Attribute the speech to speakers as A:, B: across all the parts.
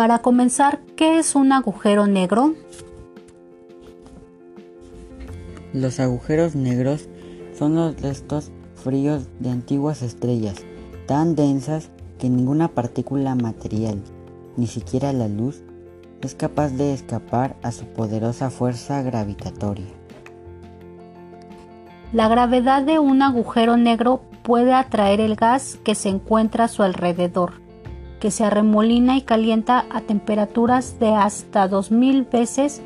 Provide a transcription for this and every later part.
A: Para comenzar, ¿qué es un agujero negro?
B: Los agujeros negros son los restos fríos de antiguas estrellas, tan densas que ninguna partícula material, ni siquiera la luz, es capaz de escapar a su poderosa fuerza gravitatoria.
A: La gravedad de un agujero negro puede atraer el gas que se encuentra a su alrededor, que se arremolina y calienta a temperaturas de hasta 2000 veces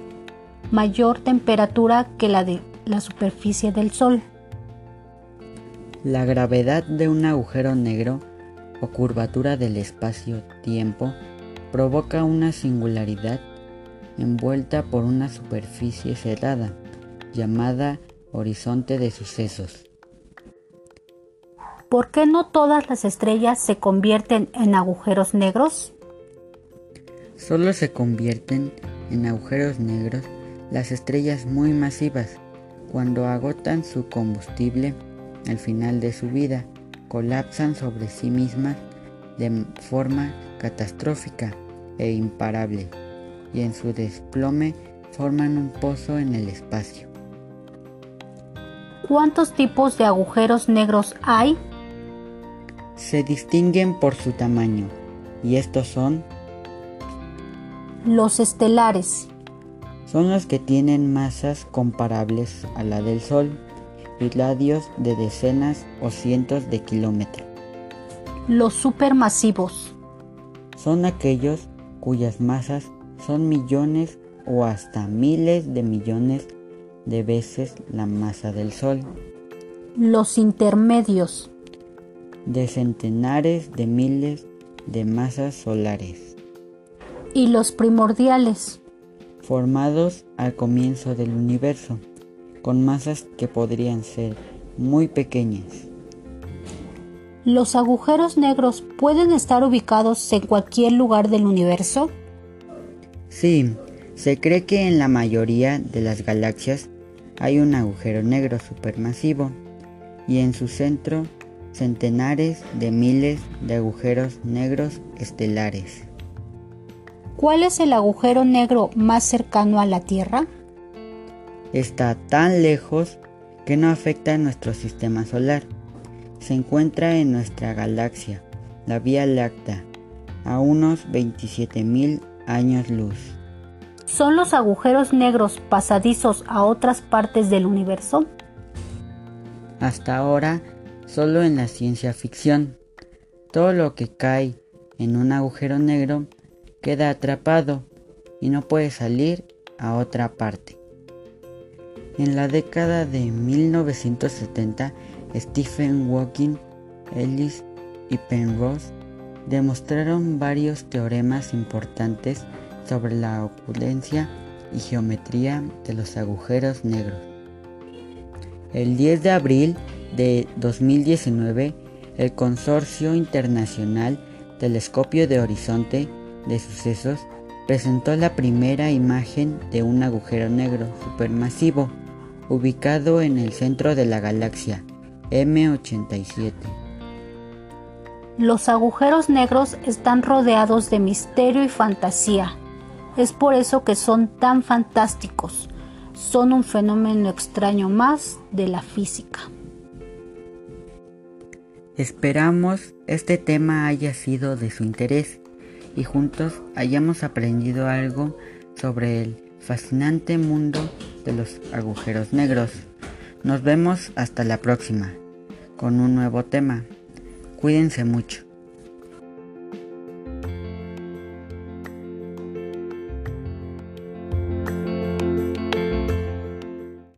A: mayor temperatura que la de la superficie del Sol.
B: La gravedad de un agujero negro o curvatura del espacio-tiempo provoca una singularidad envuelta por una superficie cerrada llamada horizonte de sucesos.
A: ¿Por qué no todas las estrellas se convierten en agujeros negros?
B: Solo se convierten en agujeros negros las estrellas muy masivas cuando agotan su combustible al final de su vida, colapsan sobre sí mismas de forma catastrófica e imparable y en su desplome forman un pozo en el espacio.
A: ¿Cuántos tipos de agujeros negros hay?
B: Se distinguen por su tamaño y estos son
A: los estelares,
B: son los que tienen masas comparables a la del Sol y radios de decenas o cientos de kilómetros.
A: Los supermasivos
B: son aquellos cuyas masas son millones o hasta miles de millones de veces la masa del Sol.
A: Los intermedios
B: de centenares de miles de masas solares.
A: Y los primordiales
B: formados al comienzo del universo, con masas que podrían ser muy pequeñas.
A: ¿Los agujeros negros pueden estar ubicados en cualquier lugar del universo?
B: Sí, se cree que en la mayoría de las galaxias hay un agujero negro supermasivo y en su centro centenares de miles de agujeros negros estelares.
A: ¿Cuál es el agujero negro más cercano a la Tierra?
B: Está tan lejos que no afecta a nuestro sistema solar. Se encuentra en nuestra galaxia, la Vía Láctea, a unos 27.000 años luz.
A: ¿Son los agujeros negros pasadizos a otras partes del universo?
B: Hasta ahora, solo en la ciencia ficción. Todo lo que cae en un agujero negro queda atrapado y no puede salir a otra parte. En la década de 1970, Stephen Hawking, Ellis y Penrose demostraron varios teoremas importantes sobre la ocurrencia y geometría de los agujeros negros. El 10 de abril de 2019, el Consorcio Internacional Telescopio de Horizonte de sucesos presentó la primera imagen de un agujero negro supermasivo ubicado en el centro de la galaxia M87.
A: Los agujeros negros están rodeados de misterio y fantasía. Es por eso que son tan fantásticos. Son un fenómeno extraño más de la física.
B: Esperamos este tema haya sido de su interés y juntos hayamos aprendido algo sobre el fascinante mundo de los agujeros negros. Nos vemos hasta la próxima con un nuevo tema. Cuídense mucho.